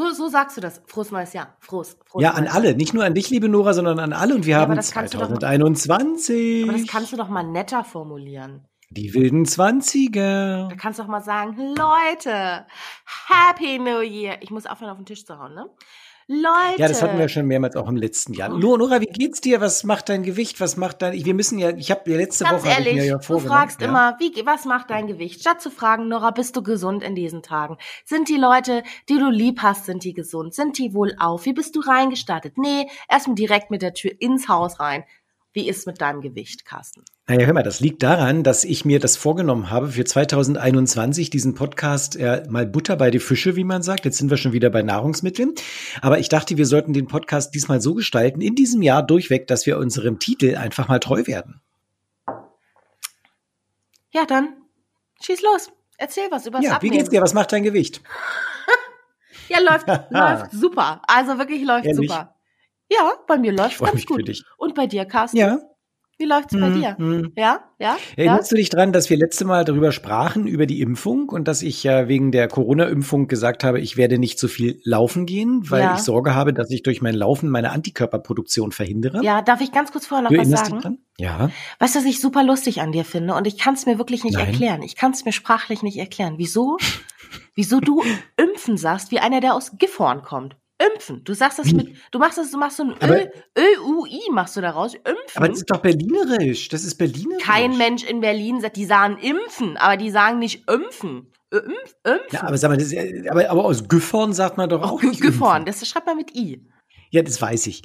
So, so sagst du das. Frohes neues Jahr. Frohes, frohes Ja, an alle. Nicht nur an dich, liebe Nora, sondern an alle. Und wir Ja, haben das kannst du doch mal- 2021. Aber das kannst du doch mal netter formulieren. die wilden 20er. Da kannst du doch mal sagen, Leute, Happy New Year. Ich muss aufhören, auf den Tisch zu hauen, ne? Leute. Ja, das hatten wir schon mehrmals auch im letzten Jahr. Nora, Nora, wie geht's dir? Was macht dein Gewicht? Was macht dein? Wir müssen ja, ich habe ja letzte Ganz Woche ehrlich, mir ja du vorgenommen. fragst ja. immer, wie, was macht dein Gewicht? Statt zu fragen, Nora, bist du gesund in diesen Tagen? Sind die Leute, die du lieb hast, sind die gesund? Sind die wohl auf? Wie bist du reingestartet? Nee, erstmal direkt mit der Tür ins Haus rein. Wie ist mit deinem Gewicht, Carsten? Naja, hör mal, das liegt daran, dass ich mir das vorgenommen habe, für 2021 diesen Podcast äh, mal Butter bei die Fische, wie man sagt. Jetzt sind wir schon wieder bei Nahrungsmitteln. Aber ich dachte, wir sollten den Podcast diesmal so gestalten, in diesem Jahr durchweg, dass wir unserem Titel einfach mal treu werden. Ja, dann schieß los. Erzähl was übers Ja, wie Abnehmen. geht's dir? Was macht dein Gewicht? Ja, läuft, läuft super. Also wirklich läuft Ehrlich? super. Ja, bei mir läuft ganz mich für gut. dich. Und bei dir, Carsten? Ja. Wie läuft's bei Hm, dir? hm. Ja, ja, ja. Erinnerst du dich dran, dass wir letzte Mal darüber sprachen, über die Impfung und dass ich ja wegen der Corona-Impfung gesagt habe, ich werde nicht so viel laufen gehen, weil Ja. ich Sorge habe, dass ich durch mein Laufen meine Antikörperproduktion verhindere? Ja, darf ich ganz kurz vorher noch du was erinnerst sagen? dich dran? Ja. Weißt du, was ich super lustig an dir finde? Und ich kann es mir wirklich nicht Nein. erklären. Ich kann es mir sprachlich nicht erklären. Wieso? Wieso du impfen sagst, wie einer, der aus Gifhorn kommt. Impfen. Du sagst das Wie? mit, du machst das, du machst so ein Aber- Ö-U-I machst du daraus. Impfen. Aber das ist doch berlinerisch. Das ist berlinerisch. Kein Mensch in Berlin sagt, die sagen impfen, aber die sagen nicht impfen. Impf, impfen. Ja, aber sag mal, das aber, aber aus Güffhorn sagt man doch auch auch nicht Gifhorn, impfen. das schreibt man mit I. Ja, das weiß ich.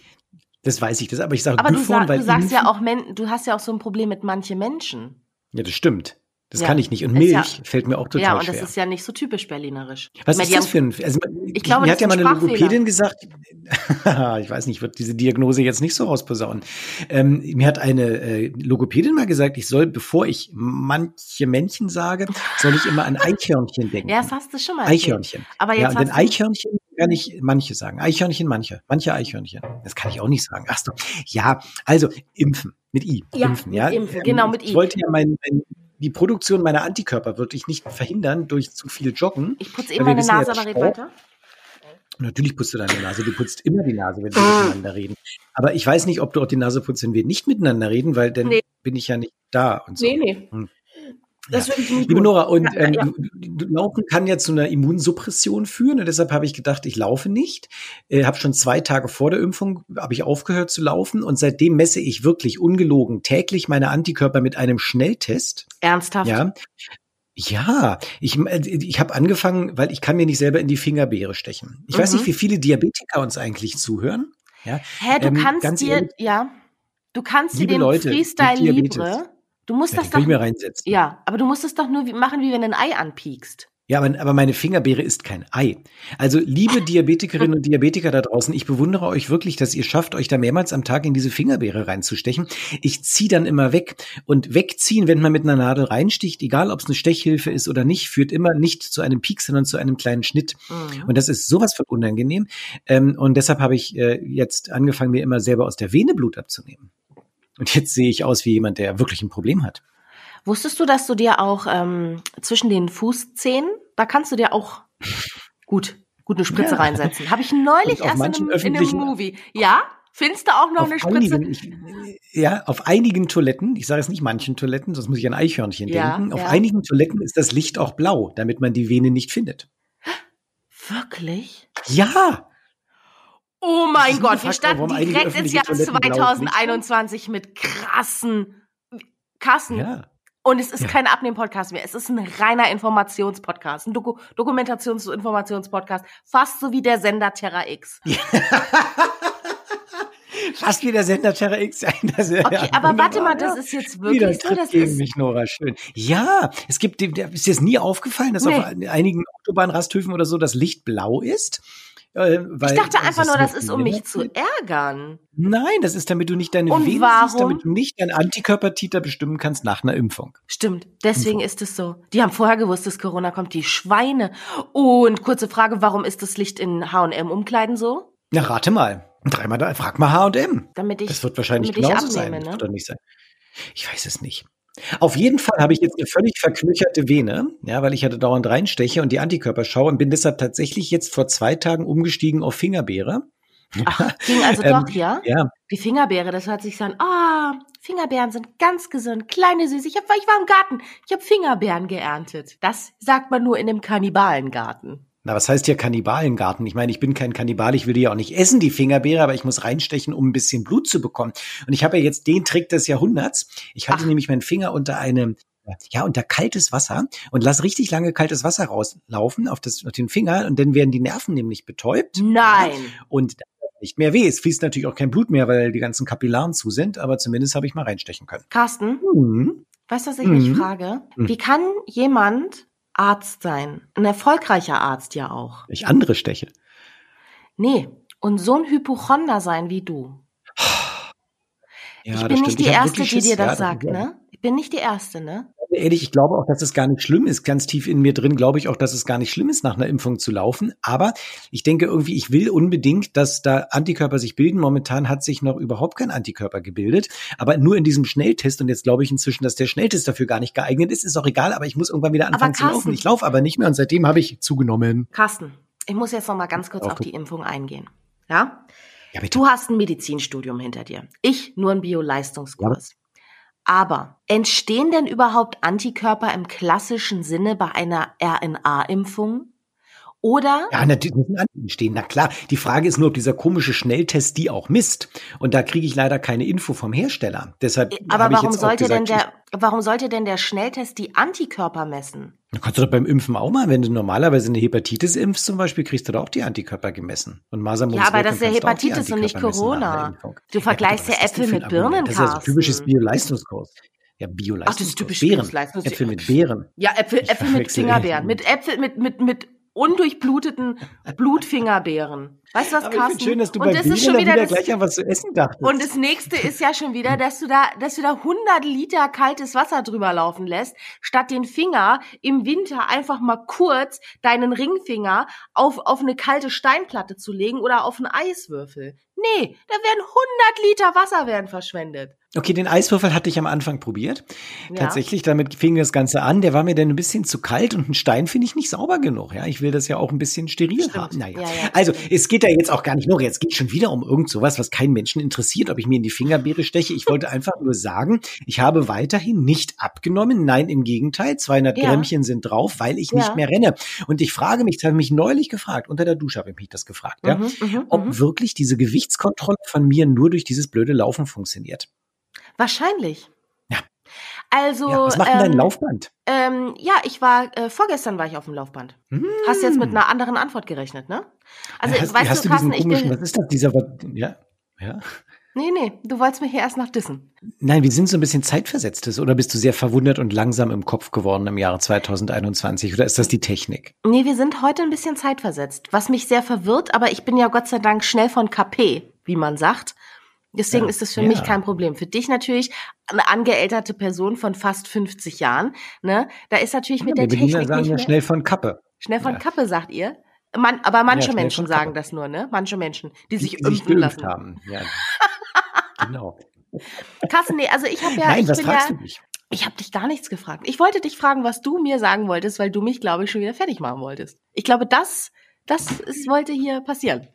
Das weiß ich. Das, aber ich sage du, Güffhorn, sag, weil du sagst impfen, ja auch, du hast ja auch so ein Problem mit manchen Menschen. Ja, das stimmt. Das Ja. kann ich nicht. Und Milch ja- fällt mir auch total ja, und schwer. das ist ja nicht so typisch berlinerisch. Was ist das für ein, also, Ich glaube, mir hat ja mal ein eine. Logopädin gesagt, ich weiß nicht, ich würde diese Diagnose jetzt nicht so rausposaunen. Ähm, mir hat eine äh, Logopädin mal gesagt, ich soll, bevor ich manche Männchen sage, soll ich immer an Eichhörnchen denken. Ja, das hast du schon mal erzählt. Eichhörnchen. Aber ja, jetzt und den hast du- Eichhörnchen kann ich manche sagen. Eichhörnchen, manche. Manche Eichhörnchen. Das kann ich auch nicht sagen. Ach so. Ja, also impfen. Mit I. Ja, impfen, ja. impfen, genau, mit I. Ich wollte ja mein, mein, die Produktion meiner Antikörper würde ich nicht verhindern durch zu viel Joggen. Ich putze eben wir meine Nase, aber red weiter. Natürlich putzt du deine Nase. Du putzt immer die Nase, wenn wir Ah. miteinander reden. Aber ich weiß nicht, ob du auch die Nase putzt, wenn wir nicht miteinander reden, weil dann Nee. bin ich ja nicht da und so. Nee, nee. Hm. Nicht Liebe. Nora, und Ja, ähm, ja. du- du- Laufen kann ja zu einer Immunsuppression führen und deshalb habe ich gedacht, ich laufe nicht. Äh, habe schon zwei Tage vor der Impfung habe ich aufgehört zu laufen und seitdem messe ich wirklich ungelogen täglich meine Antikörper mit einem Schnelltest. Ernsthaft? Ja. Ja, ich, äh, ich habe angefangen, weil ich kann mir nicht selber in die Fingerbeere stechen. Ich weiß Mhm. nicht, wie viele Diabetiker uns eigentlich zuhören. Ja, Hä, du Ähm, kannst dir, ehrlich, ja, du kannst dir den Leute, Freestyle. Libre, du musst ja, das doch, ich mir reinsetzen. ja, aber du musst es doch nur machen, wie wenn du ein Ei anpiekst. Ja, aber, aber meine Fingerbeere ist kein Ei. Also, liebe Diabetikerinnen und Diabetiker da draußen, ich bewundere euch wirklich, dass ihr schafft, euch da mehrmals am Tag in diese Fingerbeere reinzustechen. Ich ziehe dann immer weg. Und wegziehen, wenn man mit einer Nadel reinsticht, egal ob es eine Stechhilfe ist oder nicht, führt immer nicht zu einem Peak, sondern zu einem kleinen Schnitt. Mhm. Und das ist sowas von unangenehm. Ähm, und deshalb habe ich äh, jetzt angefangen, mir immer selber aus der Vene Blut abzunehmen. Und jetzt sehe ich aus wie jemand, der wirklich ein Problem hat. Wusstest du, dass du dir auch ähm, zwischen den Fußzähnen, da kannst du dir auch gut, gut eine Spritze Ja. reinsetzen. Habe ich neulich auf erst in einem, in einem Movie. Ja? Findest du auch noch auf eine Spritze? Einigen, ich, ja, auf einigen Toiletten, ich sage jetzt nicht manchen Toiletten, sonst muss ich an Eichhörnchen Ja, denken. Auf ja. einigen Toiletten ist das Licht auch blau, damit man die Vene nicht findet. Wirklich? Ja! Oh mein Gott, wir starten direkt ins Jahr Toiletten blaues Licht haben? 2021 mit krassen Kassen. Ja. Und es ist Ja. kein Abnehmen-Podcast mehr. Es ist ein reiner Informationspodcast. Ein Doku Dokumentations- und Informationspodcast. Fast so wie der Sender Terra X. Fast wie der Sender Terra X. Das, okay, ja, aber warte mal, das ist jetzt wirklich so, das ist mich, Nora, schön. Ja, es gibt, ist dir das nie aufgefallen, dass nee. auf einigen Autobahnrasthöfen oder so das Licht blau ist? Äh, weil, ich dachte einfach nur, das ist, um mich zu ärgern. Nein, das ist, damit du nicht deine Und warum? siehst, damit du nicht deinen Antikörpertiter bestimmen kannst nach einer Impfung. Stimmt, deswegen Impfung. ist es so. Die haben vorher gewusst, dass Corona kommt, die Schweine. Und kurze Frage, warum ist das Licht in H&M-Umkleiden so? Na, rate mal. Dreimal da, frag mal H&M. Damit ich, das wird wahrscheinlich genauso sein. Ne? Wird doch nicht sein. Ich weiß es nicht. Auf jeden Fall habe ich jetzt eine völlig verknöcherte Vene, ja, weil ich hatte dauernd reinsteche und die Antikörper schaue und bin deshalb tatsächlich jetzt vor zwei Tagen umgestiegen auf Fingerbeere. Ach, ging also Ähm, doch, ja? Ja, Die Fingerbeere, das hört sich so an. Ah, Fingerbeeren sind ganz gesund, kleine süß. Ich, hab, ich war im Garten, ich habe Fingerbeeren geerntet. Das sagt man nur in einem Kannibalengarten. Na, was heißt hier Kannibalengarten? Ich meine, ich bin kein Kannibal, ich will die ja auch nicht essen, die Fingerbeere, aber ich muss reinstechen, um ein bisschen Blut zu bekommen. Und ich habe ja jetzt den Trick des Jahrhunderts. Ich halte Ach. nämlich meinen Finger unter einem, ja, unter kaltes Wasser und lass richtig lange kaltes Wasser rauslaufen auf, das, auf den Finger und dann werden die Nerven nämlich betäubt. Nein. Und nicht mehr weh. Es fließt natürlich auch kein Blut mehr, weil die ganzen Kapillaren zu sind, aber zumindest habe ich mal reinstechen können. Carsten, Mhm. weißt du, was ich Mhm. mich frage? Mhm. Wie kann jemand Arzt sein? Ein erfolgreicher Arzt ja auch. Ich andere steche. Nee. Und so ein Hypochonder sein wie du. Ja, ich das bin nicht die Ich Erste, die dir Schiss. Ja, das sagt, ne? Ich bin nicht die Erste, ne? Ehrlich, ich glaube auch, dass es gar nicht schlimm ist. Ganz tief in mir drin glaube ich auch, dass es gar nicht schlimm ist, nach einer Impfung zu laufen. Aber ich denke irgendwie, ich will unbedingt, dass da Antikörper sich bilden. Momentan hat sich noch überhaupt kein Antikörper gebildet. Aber nur in diesem Schnelltest. Und jetzt glaube ich inzwischen, dass der Schnelltest dafür gar nicht geeignet ist. Ist auch egal, aber ich muss irgendwann wieder anfangen zu Carsten- laufen. Ich laufe aber nicht mehr und seitdem habe ich zugenommen. Carsten, ich muss jetzt noch mal ganz kurz Auf die Impfung eingehen. Ja? Ja. Du hast ein Medizinstudium hinter dir. Ich nur ein Bio-Leistungskurs. Aber entstehen denn überhaupt Antikörper im klassischen Sinne bei einer RNA-Impfung? Oder? Ja, natürlich müssen Antigen stehen. Na klar, die Frage ist nur, ob dieser komische Schnelltest die auch misst. Und da kriege ich leider keine Info vom Hersteller. Deshalb Aber habe ich warum sollte denn gesagt, der, warum sollte denn der Schnelltest die Antikörper messen? Du kannst du doch beim Impfen auch mal, wenn du normalerweise eine Hepatitis impfst zum Beispiel, kriegst du da auch die Antikörper gemessen. Und Masern Ja, aber das ist ja Hepatitis und nicht Corona. Du vergleichst ja Äpfel mit Birnen, Das ist ja so typisches Bio-Leistungskurs. Ja, Bio-Leistungskurs. Ach, das ist typisch Beeren. Äpfel mit Beeren. Ja, Äpfel, Äpfel mit Fingerbeeren. Mit Äpfel, mit, mit, mit undurchbluteten Blutfingerbeeren. Weißt du was, Aber ich Carsten? schön, dass du und bei das Beeren ist schon wieder wieder das, gleich an was zu essen dachtest. und das nächste ist ja schon wieder, dass du da, dass du da 100 Liter kaltes Wasser drüber laufen lässt, statt den Finger im Winter einfach mal kurz deinen Ringfinger auf, auf eine kalte Steinplatte zu legen oder auf einen Eiswürfel. Nee, da werden 100 Liter Wasser werden verschwendet. Okay, den Eiswürfel hatte ich am Anfang probiert. Ja. Tatsächlich, damit fing das Ganze an. Der war mir dann ein bisschen zu kalt und ein Stein finde ich nicht sauber genug. Ja, ich will das ja auch ein bisschen steril Stimmt. haben. Naja. Ja, ja. Also, es geht ja jetzt auch gar nicht nur, jetzt geht schon wieder um irgend sowas, was keinen Menschen interessiert, ob ich mir in die Fingerbeere steche. Ich wollte einfach nur sagen, ich habe weiterhin nicht abgenommen. Nein, im Gegenteil. 200 Ja. Grämmchen sind drauf, weil ich nicht mehr renne. Und ich frage mich, das habe ich mich neulich gefragt, unter der Dusche habe ich mich das gefragt, ja, Mhm, mhm, ob mhm. wirklich diese Gewichtskontrolle von mir nur durch dieses blöde Laufen funktioniert. Wahrscheinlich. Ja. Also, ja, was macht denn dein ähm, Laufband? Ähm, ja, ich war, äh, vorgestern war ich auf dem Laufband. Hast jetzt mit einer anderen Antwort gerechnet, ne? Also, Hm. hast, weißt hast du, Carsten, ich bin, was ist das, dieser, ja, ja. nee, nee, du wolltest mich hier erst noch dissen. Nein, wir sind so ein bisschen zeitversetztes oder bist du sehr verwundert und langsam im Kopf geworden im Jahre 2021 oder ist das die Technik? Nee, wir sind heute ein bisschen zeitversetzt, was mich sehr verwirrt, aber ich bin ja Gott sei Dank schnell von KP, wie man sagt. Deswegen Ja, ist das für ja. mich kein Problem. Für dich natürlich eine angeälterte Person von fast 50 Jahren, ne? Da ist natürlich mit wir der Berliner Technik sagen nicht ja mehr schnell von Kappe. schnell von Ja. Kappe, sagt ihr. Man, aber manche Menschen sagen das nur, ne? Manche Menschen, die sich die impfen geimpft lassen. haben. Ja. genau. Carsten, nee, also ich habe ja, Nein, ich was bin fragst ja, du mich? ich habe dich gar nichts gefragt. Ich wollte dich fragen, was du mir sagen wolltest, weil du mich, glaube ich, schon wieder fertig machen wolltest. Ich glaube, das, das ist, wollte hier passieren.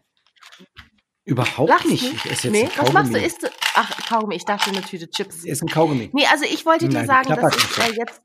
Überhaupt Lachst nicht. Ich esse jetzt nee, was machst du? Isst du? Ach, Kaugummi, ich dachte eine Tüte Chips. Esse ein Kaugummi. Nee, also ich wollte dir Nein, sagen, dass ich äh, jetzt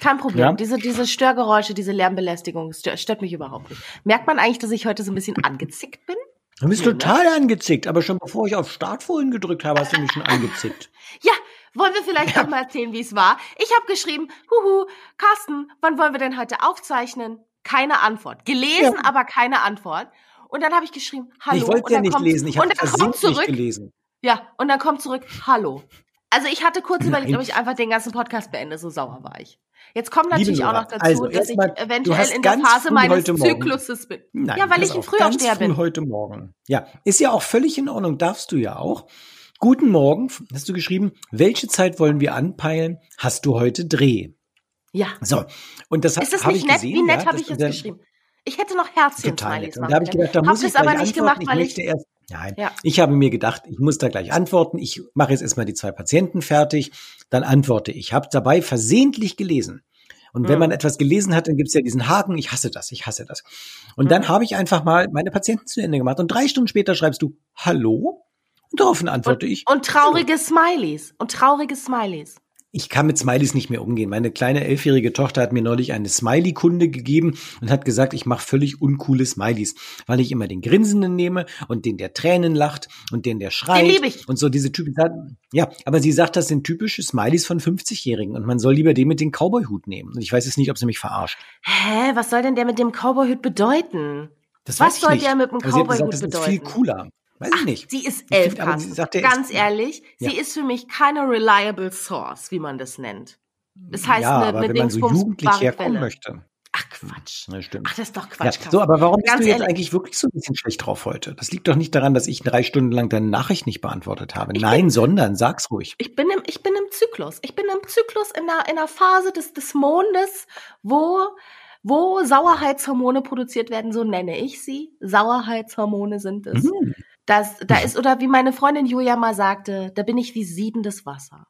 kein Problem. Ja? Diese, diese Störgeräusche, diese Lärmbelästigung stört, stört mich überhaupt nicht. Merkt man eigentlich, dass ich heute so ein bisschen angezickt bin? Du bist Nee, ne? total angezickt, aber schon bevor ich auf Start vorhin gedrückt habe, hast du mich schon angezickt. Ja, wollen wir vielleicht auch mal erzählen, wie es war? Ich habe geschrieben, huhu, Carsten, wann wollen wir denn heute aufzeichnen? Keine Antwort. Gelesen, Ja. aber keine Antwort. Und dann habe ich geschrieben, hallo. Ich wollte ja nicht kommt- lesen, ich habe versehentlich zurück, gelesen. Ja, und dann kommt zurück, hallo. Also ich hatte kurz überlegt, Nein. ob ich einfach den ganzen Podcast beende, so sauer war ich. Jetzt kommt Liebe natürlich auch Nora, noch dazu, also dass ich eventuell in der Phase meines Zykluses bin. Nein, ja, weil ich ein Frühaufsteher früh bin. heute Morgen. Ja, ist ja auch völlig in Ordnung, darfst du ja auch. Guten Morgen, hast du geschrieben, welche Zeit wollen wir anpeilen? Hast du heute Dreh? Ja. So, und das Ist das habe nicht ich nett? gesehen. Wie nett ja, habe ich es unser- geschrieben? Ich hätte noch Total Herzchen-Smileys nett. Und da habe ich gedacht, da Hab muss ich aber nicht antworten. gemacht, ich weil möchte ich erst, nein, Ja. ich habe mir gedacht, ich muss da gleich antworten. Ich mache jetzt erstmal die zwei Patienten fertig, dann antworte ich. Habe dabei versehentlich gelesen. Und wenn Mhm. man etwas gelesen hat, dann gibt's ja diesen Haken, ich hasse das, ich hasse das. Und dann Mhm. habe ich einfach mal meine Patienten zu Ende gemacht. Und drei Stunden später schreibst du, hallo? Und daraufhin antworte ich, Und traurige Smileys. Und traurige Smileys. Ich kann mit Smileys nicht mehr umgehen. Meine kleine elfjährige Tochter hat mir neulich eine Smiley-Kunde gegeben und hat gesagt, ich mache völlig uncoole Smileys, weil ich immer den Grinsenden nehme und den, der Tränen lacht und den, der schreit. liebe ich. Und so diese Typen. Ja, aber sie sagt, das sind typische Smileys von 50-Jährigen und man soll lieber den mit dem Cowboy-Hut nehmen. Und ich weiß jetzt nicht, ob sie mich verarscht. Hä, was soll denn der mit dem Cowboyhut bedeuten? Das Was soll nicht. der mit dem Cowboyhut das ist viel bedeuten? cooler. Weiß ich nicht. Sie ist elf, find sie Carsten. sagt, Ganz ist- ehrlich, sie Ja. ist für mich keine reliable source, wie man das nennt. Das heißt, ja, eine, aber eine wenn man so jugendlich herkommen möchte. Ach Quatsch. Ja, stimmt. Ach, das ist doch Ja, Quatsch. so, aber warum bist Ganz du jetzt ehrlich. eigentlich wirklich so ein bisschen schlecht drauf heute? Das liegt doch nicht daran, dass ich drei Stunden lang deine Nachricht nicht beantwortet habe. Ich Nein, sondern sag's ruhig. Ich bin im, ich bin im Zyklus. Ich bin im Zyklus in der, in der Phase des, des Mondes, wo, wo Sauerheitshormone produziert werden, so nenne ich sie. Sauerheitshormone sind es. Mhm. Das, da ist, oder wie meine Freundin Julia mal sagte, da bin ich wie siedendes Wasser.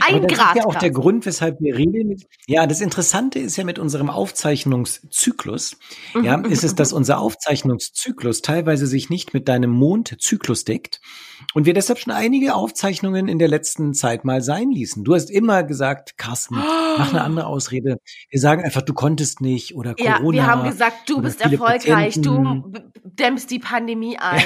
Aber Ein das Grad. ist ja auch der Carsten. Grund, weshalb wir regelmäßig. Ja, das Interessante ist ja mit unserem Aufzeichnungszyklus, ja, Mhm, ist es, mhm, dass unser Aufzeichnungszyklus teilweise sich nicht mit deinem Mondzyklus deckt und wir deshalb schon einige Aufzeichnungen in der letzten Zeit mal sein ließen. Du hast immer gesagt, Carsten, mach eine andere Ausrede. Wir sagen einfach, du konntest nicht oder Ja, Corona. wir haben gesagt, du bist erfolgreich, Patienten. du dämmst die Pandemie ein,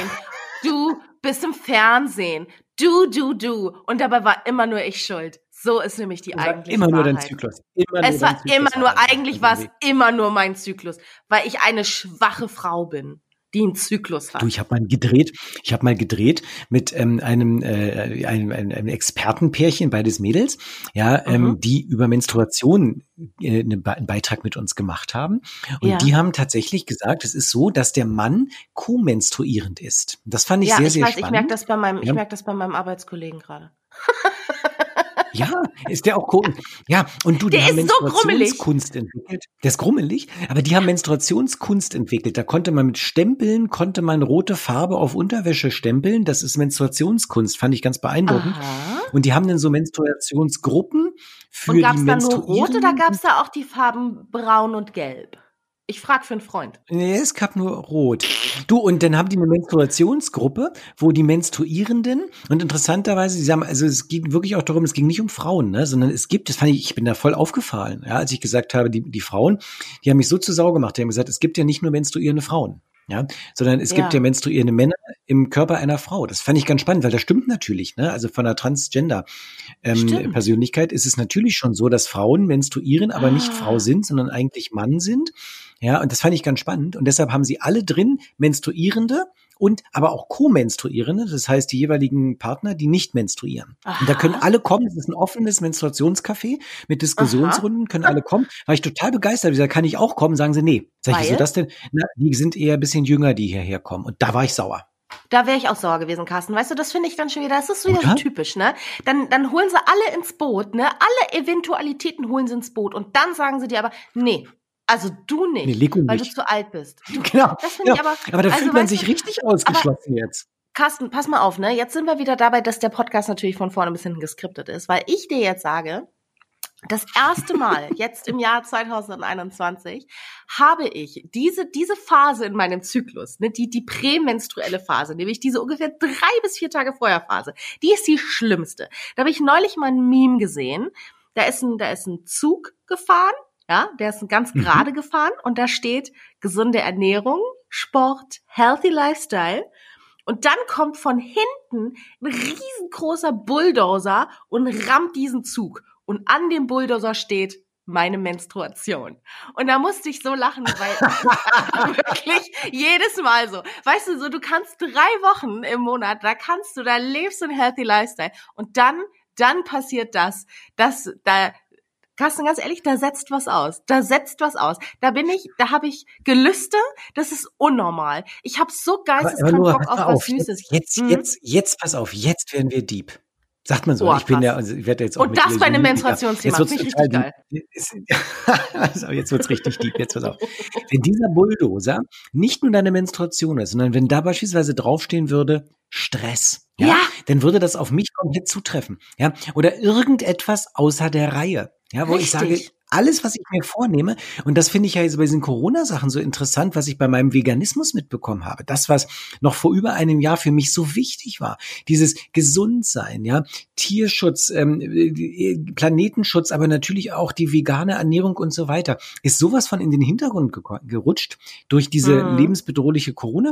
du bist im Fernsehen, du, du, du. Und dabei war immer nur ich schuld. So ist nämlich die eigentliche immer nur Wahrheit. dein Zyklus. Immer Es nur war dein Zyklus immer nur, eigentlich war es immer nur mein Zyklus, weil ich eine schwache Frau bin, die einen Zyklus hat. Du, ich habe mal gedreht, ich habe mal gedreht mit ähm, einem, äh, einem, einem, einem Expertenpärchen, beides Mädels, ja, ähm, Mhm. die über Menstruation äh, eine, Be- einen Beitrag mit uns gemacht haben. Und Ja. die haben tatsächlich gesagt, es ist so, dass der Mann co-menstruierend ist. Das fand ich ja, sehr, ich sehr weiß, ich spannend. merke das bei meinem, ich Ja. merke das bei meinem Arbeitskollegen gerade. Ja, ist der auch co Ja, und du, die Der haben ist so. Menstruationskunst entwickelt. Der ist grummelig, aber die haben Menstruationskunst entwickelt. Da konnte man mit Stempeln, konnte man rote Farbe auf Unterwäsche stempeln. Das ist Menstruationskunst, fand ich ganz beeindruckend. Aha. Und die haben dann so Menstruationsgruppen für Und gab die es da nur rot oder Menstruierenden. gab es da auch die Farben braun und gelb? Ich frage für einen Freund. Nee, es gab nur rot. Du, und dann haben die eine Menstruationsgruppe, wo die Menstruierenden, und interessanterweise, sie haben, also es ging wirklich auch darum, es ging nicht um Frauen, ne, sondern es gibt, das fand ich, ich bin da voll aufgefallen, ja, als ich gesagt habe, die, die Frauen, die haben mich so zu Sau gemacht, die haben gesagt, es gibt ja nicht nur menstruierende Frauen. Ja, sondern es gibt Ja. ja menstruierende Männer im Körper einer Frau. Das fand ich ganz spannend, weil das stimmt natürlich. Ne? Also von der Transgender ähm, ist es natürlich schon so, dass Frauen menstruieren, aber nicht Ah. Frau sind, sondern eigentlich Mann sind. Ja, und das fand ich ganz spannend. Und deshalb haben sie alle drin Menstruierende und aber auch Co-Menstruierende, das heißt die jeweiligen Partner, die nicht menstruieren. Und da können Aha. alle kommen. Das ist ein offenes Menstruationscafé mit Diskussionsrunden, können alle kommen. War ich total begeistert. Ich sag, kann ich auch kommen? Sagen sie, nee. Sag ich, wieso das denn? Na, die sind eher ein bisschen jünger, die hierher kommen. Und da war ich sauer. Da wäre ich auch sauer gewesen, Carsten. Weißt du, das finde ich dann schon wieder, das ist wieder so typisch, ne? Dann, dann holen sie alle ins Boot, ne? Alle Eventualitäten holen sie ins Boot und dann sagen sie dir aber, nee, also du nicht, Nee, weil du nicht. zu alt bist. Du, Genau. Genau. aber- aber da also fühlt man sich du, richtig ausgeschlossen jetzt. Carsten, pass mal auf, ne? Jetzt sind wir wieder dabei, dass der Podcast natürlich von vorne bis hinten geskriptet ist, weil ich dir jetzt sage, das erste Mal jetzt im Jahr 2021 habe ich diese, diese Phase in meinem Zyklus, ne, die, die prämenstruelle Phase, nämlich diese ungefähr drei bis vier Tage vorher Phase, die ist die schlimmste. Da habe ich neulich mal ein Meme gesehen. Da ist ein, da ist ein Zug gefahren, ja, der ist ganz Mhm. gerade gefahren und da steht gesunde Ernährung, Sport, healthy Lifestyle. Und dann kommt von hinten ein riesengroßer Bulldozer und rammt diesen Zug. Und an dem Bulldozer steht meine Menstruation. Und da musste ich so lachen, weil wirklich jedes Mal so. Weißt du, so du kannst drei Wochen im Monat, da kannst du, da lebst du ein healthy Lifestyle. Und dann, dann passiert das, dass da Carsten, ganz ehrlich, da setzt was aus. Da setzt was aus. Da bin ich, da habe ich Gelüste, das ist unnormal. Ich habe so geisteskrank Bock auf, auf was Süßes. Jetzt, jetzt, mhm. jetzt, jetzt, pass auf, jetzt werden wir Dieb. Sagt man so. Oh, ich bin ja, also ich werde jetzt auch Und das bei einem Menstruationsthema. Jetzt wird's richtig geil. also jetzt wird's richtig deep. Jetzt pass auf. Wenn dieser Bulldozer nicht nur deine Menstruation ist, sondern wenn da beispielsweise draufstehen würde, Stress. Ja, ja. Dann würde das auf mich komplett zutreffen. Ja. Oder irgendetwas außer der Reihe. Ja, wo Richtig. ich sage, alles, was ich mir vornehme, und das finde ich ja jetzt bei diesen Corona-Sachen so interessant, was ich bei meinem Veganismus mitbekommen habe. Das, was noch vor über einem Jahr für mich so wichtig war. Dieses Gesundsein, ja, Tierschutz, ähm, äh, Planetenschutz, aber natürlich auch die vegane Ernährung und so weiter, ist sowas von in den Hintergrund gerutscht durch diese hm. lebensbedrohliche Corona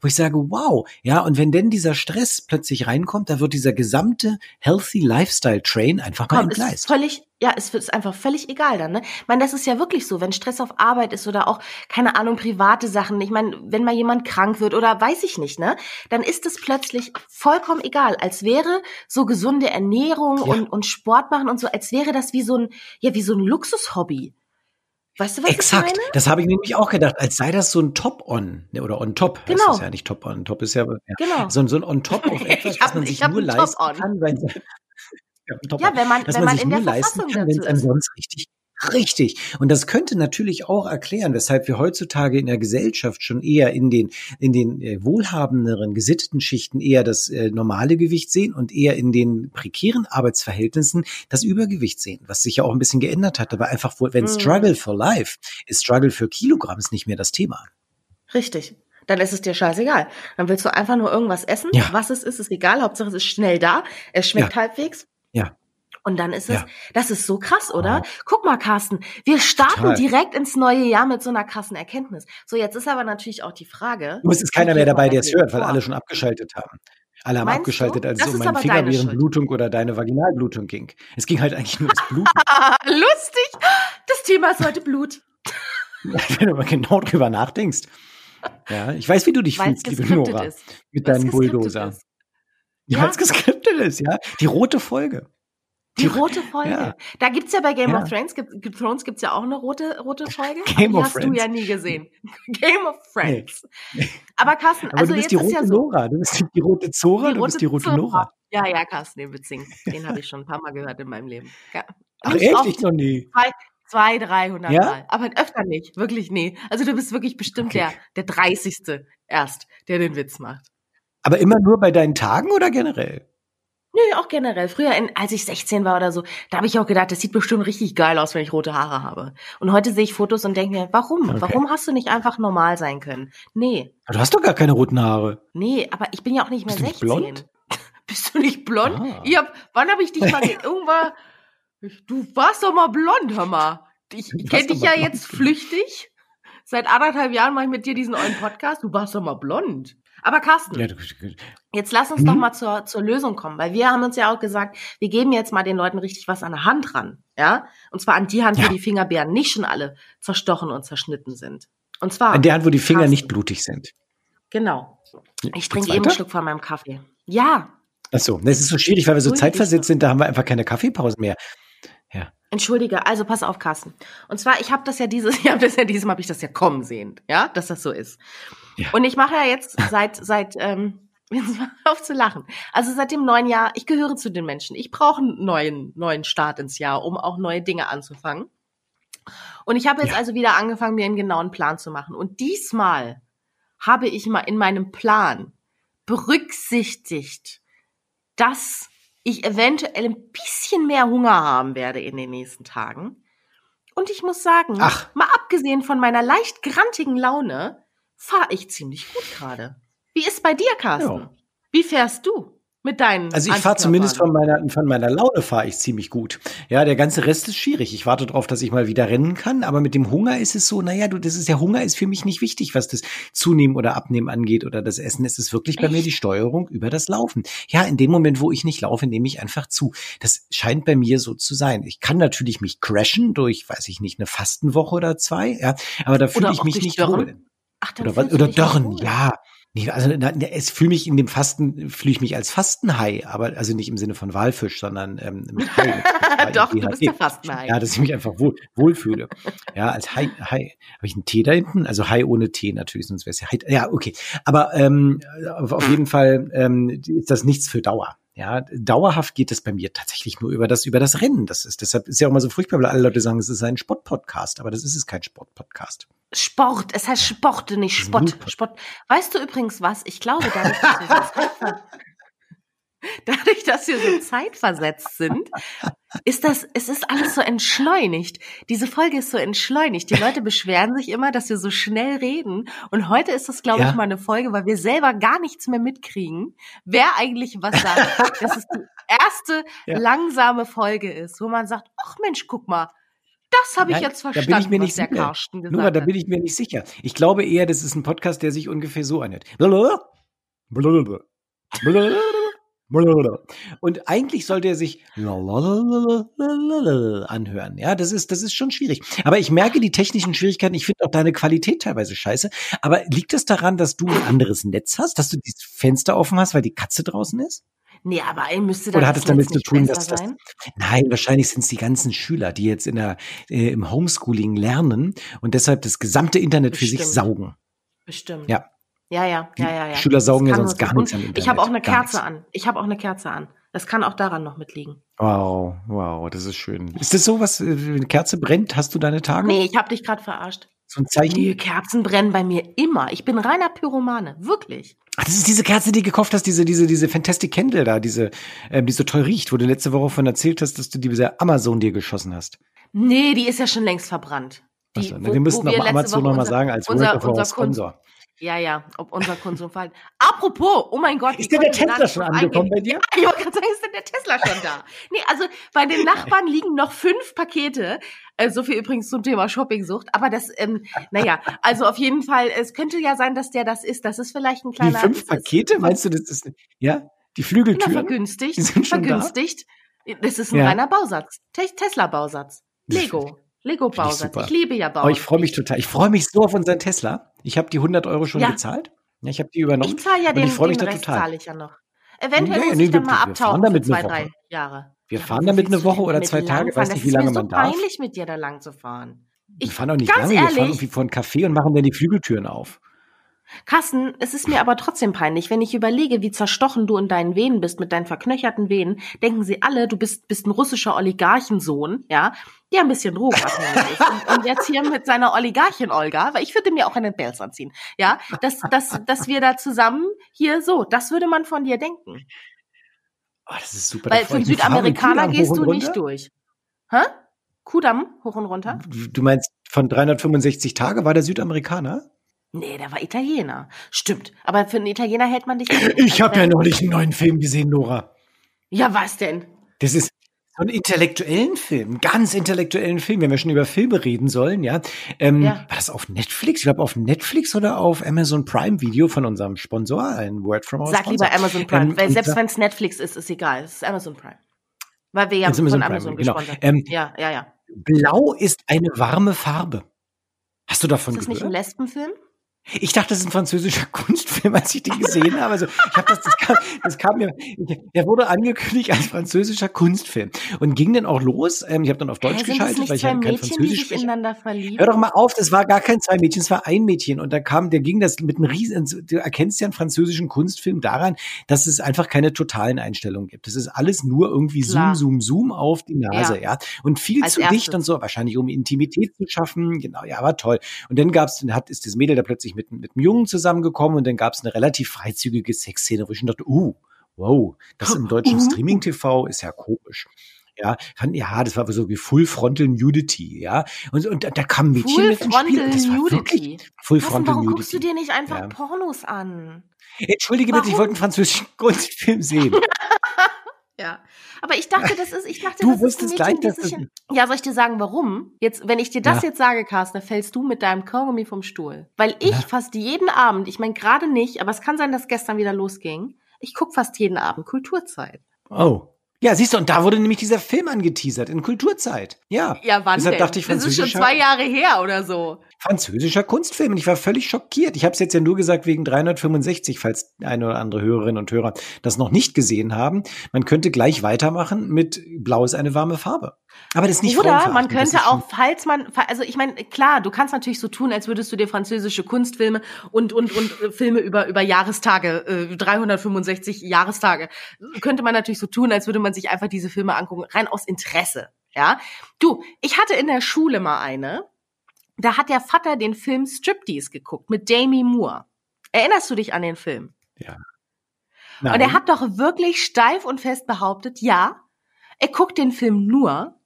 wo ich sage, wow, ja, und wenn denn dieser Stress plötzlich reinkommt, da wird dieser gesamte Healthy Lifestyle Train einfach mal entgleist. Ist völlig, ja, es ist einfach völlig egal dann, ne? Ich meine, das ist ja wirklich so, wenn Stress auf Arbeit ist oder auch, keine Ahnung, private Sachen. Ich meine, wenn mal jemand krank wird oder weiß ich nicht, ne? Dann ist es plötzlich vollkommen egal. Als wäre so gesunde Ernährung ja. und, und Sport machen und so, als wäre das wie so ein, ja, wie so ein Luxushobby. Weißt du, was Exakt. ich meine? Das habe ich nämlich auch gedacht, als sei das so ein Top-On ne, oder On-Top. Genau. Das ist ja nicht Top-On. Top ist ja, ja. Genau. So, so ein On-Top auf etwas, was man sich nur leisten kann, wenn, ja, wenn man, wenn man, man in der Verfassung kann, wenn es ansonsten richtig Richtig. Und das könnte natürlich auch erklären, weshalb wir heutzutage in der Gesellschaft schon eher in den, in den äh, wohlhabenderen, gesitteten Schichten eher das äh, normale Gewicht sehen und eher in den prekären Arbeitsverhältnissen das Übergewicht sehen, was sich ja auch ein bisschen geändert hat. Aber einfach, wenn mhm. Struggle for Life ist Struggle für Kilogramm ist nicht mehr das Thema. Richtig dann ist es dir scheißegal. Dann willst du einfach nur irgendwas essen. Ja. Was es ist, ist egal. Hauptsache es ist schnell da. Es schmeckt ja. halbwegs. Ja. Und dann ist es, ja. das ist so krass, oder? Oh. Guck mal, Carsten, wir starten Total. direkt ins neue Jahr mit so einer krassen Erkenntnis. So, jetzt ist aber natürlich auch die Frage. Du ist keiner mehr dabei, der es hört, weil alle schon abgeschaltet haben. Alle haben Meinst abgeschaltet, als es um meine Fingerbeerenblutung oder deine Vaginalblutung ging. Es ging halt eigentlich nur ums Blut. Lustig! Das Thema ist heute Blut. Wenn du mal genau drüber nachdenkst. Ja, ich weiß, wie du dich Weil's fühlst, liebe Nora. Ist. Mit deinem Bulldozer. Ja, weil es geskriptet ist, ja. Die rote Folge. Die rote Folge. Ja. Da gibt's ja bei Game ja. of Thrones, gibt, Thrones gibt's ja auch eine rote, rote Folge. Game die of hast Friends. du ja nie gesehen. Game of Friends. Nee. Aber Carsten, Aber also du bist jetzt die rote ist ja so. Nora. Du bist die rote Zora, Die du rote bist die rote Zora. Nora. Ja, ja, Carsten, den Witzing. Den habe ich schon ein paar Mal gehört in meinem Leben. Ja. Ach echt? oft. Ich noch nie. Zwei, zwei dreihundert Ja? Mal. Aber öfter nicht. Wirklich nee. Also du bist wirklich bestimmt Okay. der, der 30. erst, der den Witz macht. Aber immer nur bei deinen Tagen oder generell? Nö, auch generell. Früher, in, als ich 16 war oder so, da habe ich auch gedacht, das sieht bestimmt richtig geil aus, wenn ich rote Haare habe. Und heute sehe ich Fotos und denke mir, warum? Okay. Warum hast du nicht einfach normal sein können? Nee, Aber Du hast doch gar keine roten Haare. nee, aber ich bin ja auch nicht mehr Bist du nicht 16. blond? Bist du nicht blond? Ah. Ich hab, wann habe ich dich mal ge- irgendwann? Du warst doch mal blond, hör mal. Ich warst kenne dich ja blond. jetzt flüchtig. Seit anderthalb Jahren mache ich mit dir diesen neuen Podcast. Du warst doch mal blond. Aber Carsten, Ja, Jetzt lass uns Mhm. doch mal zur, zur Lösung kommen, weil wir haben uns ja auch gesagt, wir geben jetzt mal den Leuten richtig was an der Hand ran, ja? Und zwar an die Hand, Ja. wo die Fingerbeeren nicht schon alle zerstochen und zerschnitten sind. Und zwar, an der Hand, wo die Finger Carsten. nicht blutig sind. genau. Ich trinke eben einen? Schluck von meinem Kaffee. Ja, Ach so, das ist so schwierig, weil wir so zeitversetzt sind, da haben wir einfach keine Kaffeepause mehr. Ja. entschuldige, also pass auf, Carsten. Und zwar, ich habe das ja dieses, ich habe das ja diesem habe ich das ja kommen sehen, ja, dass das so ist. Ja. Und ich mache ja jetzt seit seit ähm, jetzt mal auf zu lachen. Also seit dem neuen Jahr, ich gehöre zu den Menschen. Ich brauche einen neuen neuen Start ins Jahr, um auch neue Dinge anzufangen. Und ich habe jetzt Ja. also wieder angefangen, mir einen genauen Plan zu machen. Und diesmal habe ich mal in meinem Plan berücksichtigt, dass ich eventuell ein bisschen mehr Hunger haben werde in den nächsten Tagen. Und ich muss sagen, Ach. mal abgesehen von meiner leicht grantigen Laune, fahre ich ziemlich gut gerade. Wie ist bei dir, Carsten? Ja. Wie fährst du? Mit deinen. Also ich fahre zumindest von meiner, von meiner Laune fahre ich ziemlich gut. Ja, der ganze Rest ist schwierig. Ich warte darauf, dass ich mal wieder rennen kann. Aber mit dem Hunger ist es so, naja, du, das ist der Hunger ist für mich nicht wichtig, was das Zunehmen oder Abnehmen angeht oder das Essen. Es ist wirklich bei mir die Steuerung über das Laufen. Ja, in dem Moment, wo ich nicht laufe, nehme ich einfach zu. Das scheint bei mir so zu sein. Ich kann natürlich mich crashen durch, weiß ich nicht, eine Fastenwoche oder zwei. Ja, aber da fühle ich mich nicht wohl. Ach, oder was, oder Dörren, ja. Nee, also es fühle mich in dem Fasten, fühle ich mich als Fastenhai, aber also nicht im Sinne von Walfisch, sondern ähm, mit Hai. Doch, du bist der Fastenhai. Ja, dass ich mich einfach wohl, wohlfühle. ja, als Hai, Hai. Habe ich einen Tee da hinten? Also Hai ohne Tee natürlich, sonst wäre es ja Hai. Ja, okay. Aber ähm, auf jeden Fall ähm, ist das nichts für Dauer. Ja, dauerhaft geht es bei mir tatsächlich nur über das, über das Rennen. Das ist, deshalb ist ja auch immer so furchtbar, weil alle Leute sagen, es ist ein Sportpodcast, aber das ist es kein Sportpodcast. Sport, es heißt Sport, nicht Sport. Sport. Weißt du übrigens was? Ich glaube, dadurch, dass wir so, dadurch, dass wir so zeitversetzt sind, ist das, es ist alles so entschleunigt. Diese Folge ist so entschleunigt. Die Leute beschweren sich immer, dass wir so schnell reden. Und heute ist das, glaube ja. ich, mal eine Folge, weil wir selber gar nichts mehr mitkriegen, wer eigentlich was sagt. dass es die erste ja. langsame Folge ist, wo man sagt, ach Mensch, guck mal, das habe ich jetzt verstanden, da bin ich mir nicht sicher. Karsten gesagt Nora, da bin ich mir nicht sicher. Ich glaube eher, das ist ein Podcast, der sich ungefähr so anhört. Blablabla. Und eigentlich sollte er sich anhören. Ja, das ist, das ist schon schwierig. Aber ich merke die technischen Schwierigkeiten. Ich finde auch deine Qualität teilweise scheiße. Aber liegt es das daran, dass du ein anderes Netz hast, dass du dieses Fenster offen hast, weil die Katze draußen ist? Nee, aber ey, müsste das Oder hat es damit zu tun, dass das, nein, wahrscheinlich sind es die ganzen Schüler, die jetzt in der, äh, im Homeschooling lernen und deshalb das gesamte Internet Bestimmt. für sich saugen. Bestimmt. Ja. Ja, ja, ja, ja, ja. Schüler saugen ja sonst gar nichts am Internet. Ich habe auch eine Kerze an. Ich habe auch eine Kerze an. Das kann auch daran noch mitliegen. Wow, wow, das ist schön. Ist das so, was äh, eine Kerze brennt? Hast du deine Tage? Nee, ich habe dich gerade verarscht. So ein Zeichen? Nee, Kerzen brennen bei mir immer. Ich bin reiner Pyromane, wirklich. Ach, das ist diese Kerze, die du gekauft hast, diese, diese, diese Fantastic Candle da, diese, ähm, die so toll riecht, wo du letzte Woche von erzählt hast, dass du diese Amazon dir geschossen hast. Nee, die ist ja schon längst verbrannt. Die, Achso, wo, wir müssen noch Amazon nochmal sagen als unser, Word unser Sponsor. Ja, ja, ob unser Konsumverhalten. Apropos, oh mein Gott. Ist denn der Tesla schon angekommen bei dir? Ja, ich wollte gerade sagen, ist denn der Tesla schon da? Nee, also bei den Nachbarn liegen noch fünf Pakete. Äh, so viel übrigens zum Thema Shoppingsucht. Aber das, ähm, naja, also auf jeden Fall, es könnte ja sein, dass der das ist. Das ist vielleicht ein kleiner... Die fünf Pakete? Ist, Meinst du, das ist, ja? Die Flügeltüren? Na, vergünstigt. Die sind schon vergünstigt. Da? Das ist ein ja. reiner Bausatz. Tesla-Bausatz. Lego. Lego-Bausatz. Ich, ich, liebe ja Bausatz. Oh, ich freue mich total. Ich freue mich so auf unseren Tesla. Ich habe die 100 Euro schon ja. gezahlt. Ja, ich habe die übernommen. Ich zahle ja den, ich freue mich den da Rest total. zahle ich ja noch. Eventuell ja, muss nee, ich dann mal abtauchen für zwei, drei Jahre. Wir fahren damit eine Woche oder zwei Tage. Weiß nicht, wie lange man darf. Es ist peinlich, mit dir da lang zu fahren. Ich, wir fahren auch nicht lange. Ehrlich, wir fahren irgendwie vor ein Café und machen dann die Flügeltüren auf. Carsten, es ist mir aber trotzdem peinlich, wenn ich überlege, wie zerstochen du in deinen Venen bist, mit deinen verknöcherten Venen, denken sie alle, du bist, bist ein russischer Oligarchensohn, ja, der ein bisschen Drogen ist. Und, und jetzt hier mit seiner Oligarchin Olga, weil ich würde mir auch einen Pelz anziehen, ja, dass, dass, dass wir da zusammen hier so, das würde man von dir denken. Oh, das ist super. Weil für Südamerikaner gehst du nicht durch. Hä? Kudamm hoch und runter? Du meinst von 365 Tage war der Südamerikaner? Nee, der war Italiener. Stimmt. Aber für einen Italiener hält man dich. Ich habe ja neulich einen neuen Film gesehen, Nora. Ja, was denn? Das ist so ein intellektuellen Film, ganz intellektuellen Film, wenn wir schon über Filme reden sollen, ja. Ähm, ja. War das auf Netflix? Ich glaube auf Netflix oder auf Amazon Prime Video von unserem Sponsor, ein Word from our Sag Sponsor. lieber Amazon Prime, ähm, weil selbst wenn es Netflix ist, ist egal. Es ist Amazon Prime. Weil wir ja von Amazon, Amazon Prime, genau. Ähm, ja, ja, ja. Blau ist eine warme Farbe. Hast du davon gehört? Ist das gehört? nicht ein Lesbenfilm? Ich dachte, das ist ein französischer Kunstfilm, als ich den gesehen habe. Also ich habe das, das kam, das kam mir, der wurde angekündigt als französischer Kunstfilm und ging dann auch los. Ähm, ich habe dann auf Deutsch hey, geschaltet, weil ich ja kein Mädchen, Französisch spreche. Hör doch mal auf, das war gar kein zwei Mädchen, es war ein Mädchen und da kam, der ging das mit einem riesen, du erkennst ja einen französischen Kunstfilm daran, dass es einfach keine totalen Einstellungen gibt. Das ist alles nur irgendwie Klar. Zoom, Zoom, Zoom auf die Nase, ja, ja. und viel als zu erstes. dicht und so, wahrscheinlich um Intimität zu schaffen. Genau, ja, war toll. Und dann gab's, dann hat ist das Mädel da plötzlich mit, mit einem Jungen zusammengekommen und dann gab es eine relativ freizügige Sexszene, wo ich dachte, uh, wow, das im deutschen uh. Streaming-TV ist ja komisch. Ja, ja, das war so wie Full Frontal Nudity, ja. Und, und da kam Mädchen Full mit ins Spiel. Das war Nudity. wirklich Full Carsten, Frontal warum Nudity. guckst du dir nicht einfach Ja. Pornos an? Entschuldige bitte, ich Warum? wollte einen französischen Kunstfilm sehen. Ja. Aber ich dachte, das ist, ich dachte, Du das ist ein wusstest Mädchen, gleich, dass sich Ja, soll ich dir sagen, warum? Jetzt, wenn ich dir das Ja. jetzt sage, Carsten, dann fällst du mit deinem Kaugummi vom Stuhl. Weil ich fast jeden Abend, ich meine gerade nicht, aber es kann sein, dass gestern wieder losging. Ich guck fast jeden Abend Kulturzeit. Oh. Ja, siehst du, und da wurde nämlich dieser Film angeteasert, in Kulturzeit. Ja. Ja, wann Deshalb denn? dachte ich, das ist schon zwei Jahre her oder so. Französischer Kunstfilm. Und ich war völlig schockiert. Ich habe es jetzt ja nur gesagt wegen 365, falls eine oder andere Hörerinnen und Hörer das noch nicht gesehen haben. Man könnte gleich weitermachen mit Blau ist eine warme Farbe. Aber das ist nicht Oder man könnte auch, falls man, also ich meine, klar, du kannst natürlich so tun, als würdest du dir französische Kunstfilme und und und äh, Filme über über Jahrestage, äh, 365 Jahrestage, könnte man natürlich so tun, als würde man sich einfach diese Filme angucken, rein aus Interesse. Ja, du, ich hatte in der Schule mal eine, da hat der Vater den Film Striptease geguckt mit Demi Moore. Erinnerst du dich an den Film? Nein. Und er hat doch wirklich steif und fest behauptet, ja, er guckt den Film nur,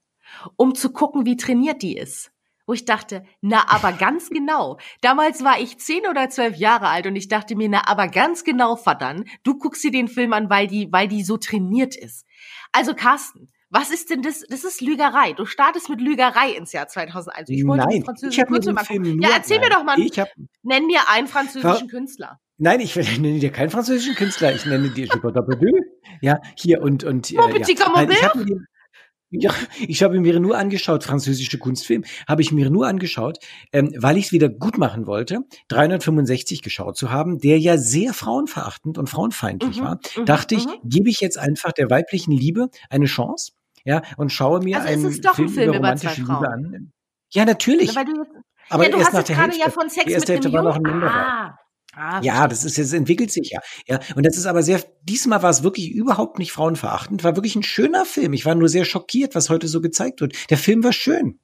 um zu gucken, wie trainiert die ist. Wo ich dachte, na, aber ganz genau. Damals war ich zehn oder zwölf Jahre alt und ich dachte mir, na, aber ganz genau, verdammt, du guckst dir den Film an, weil die, weil die so trainiert ist. Also, Carsten, was ist denn das? Das ist Lügerei. Du startest mit Lügerei ins Jahr 2001. Ich wollte Nein, französischen ich mir den Film angucken. nur, Ja, erzähl mir nein, doch mal, Ich hab, nenn mir einen französischen Künstler. nein, ich nenne dir keinen französischen Künstler. Ich nenne dir Depardieu. Ja, hier und und. Äh, ja. Nein, ich habe mir ja, ich habe mir nur angeschaut, französische Kunstfilm, habe ich mir nur angeschaut, ähm, weil ich es wieder gut machen wollte, 365 geschaut zu haben, der ja sehr frauenverachtend und frauenfeindlich Mhm, war, mhm, dachte ich, mhm. gebe ich jetzt einfach der weiblichen Liebe eine Chance, ja, und schaue mir Also einen ein Film, Film über über romantische zwei Liebe an. Ja, natürlich. Jetzt, aber ja, du erst hast nach jetzt gerade ja von Sex mit einem Jungen. Ah, ah, Ja, das ist jetzt entwickelt sich ja. Ja, und das ist aber sehr diesmal war es wirklich überhaupt nicht frauenverachtend, war wirklich ein schöner Film. Ich war nur sehr schockiert, was heute so gezeigt wird. Der Film war schön.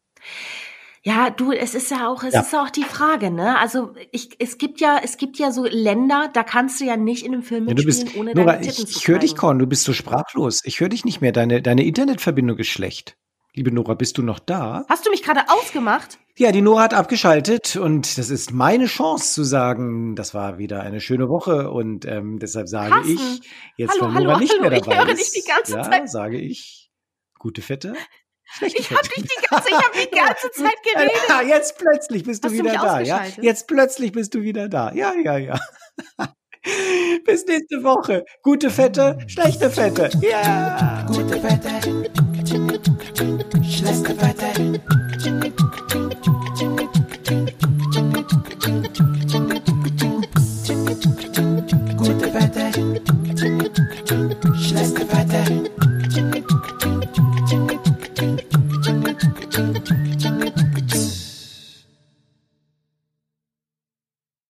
Ja, du, es ist ja auch, es Ja. ist auch die Frage, ne? Also ich, es gibt ja, es gibt ja so Länder, da kannst du ja nicht in einem Film Ja, mitspielen, bist ohne Nora, deine Titten ich, zu ich höre dich. Korn, du bist so sprachlos. Ich höre dich nicht mehr. Deine deine Internetverbindung ist schlecht. Liebe Nora, bist du noch da? Hast du mich gerade ausgemacht? Ja, die Nora hat abgeschaltet und das ist meine Chance zu sagen, das war wieder eine schöne Woche und ähm, deshalb sage Carsten, ich, jetzt hallo, wenn hallo, Nora nicht hallo, mehr ich dabei höre ist, dich die ganze ja, Zeit. sage ich, gute Fette, schlechte Ich habe Fette. dich die ganze, ich habe die ganze Zeit geredet. Ja, jetzt plötzlich bist du Hast du wieder mich da, ja? Jetzt plötzlich bist du wieder da. Ja, ja, ja. Bis nächste Woche. Gute Fette, schlechte Fette. Ja. Gute Wette, schlechte Wette. the tinkling.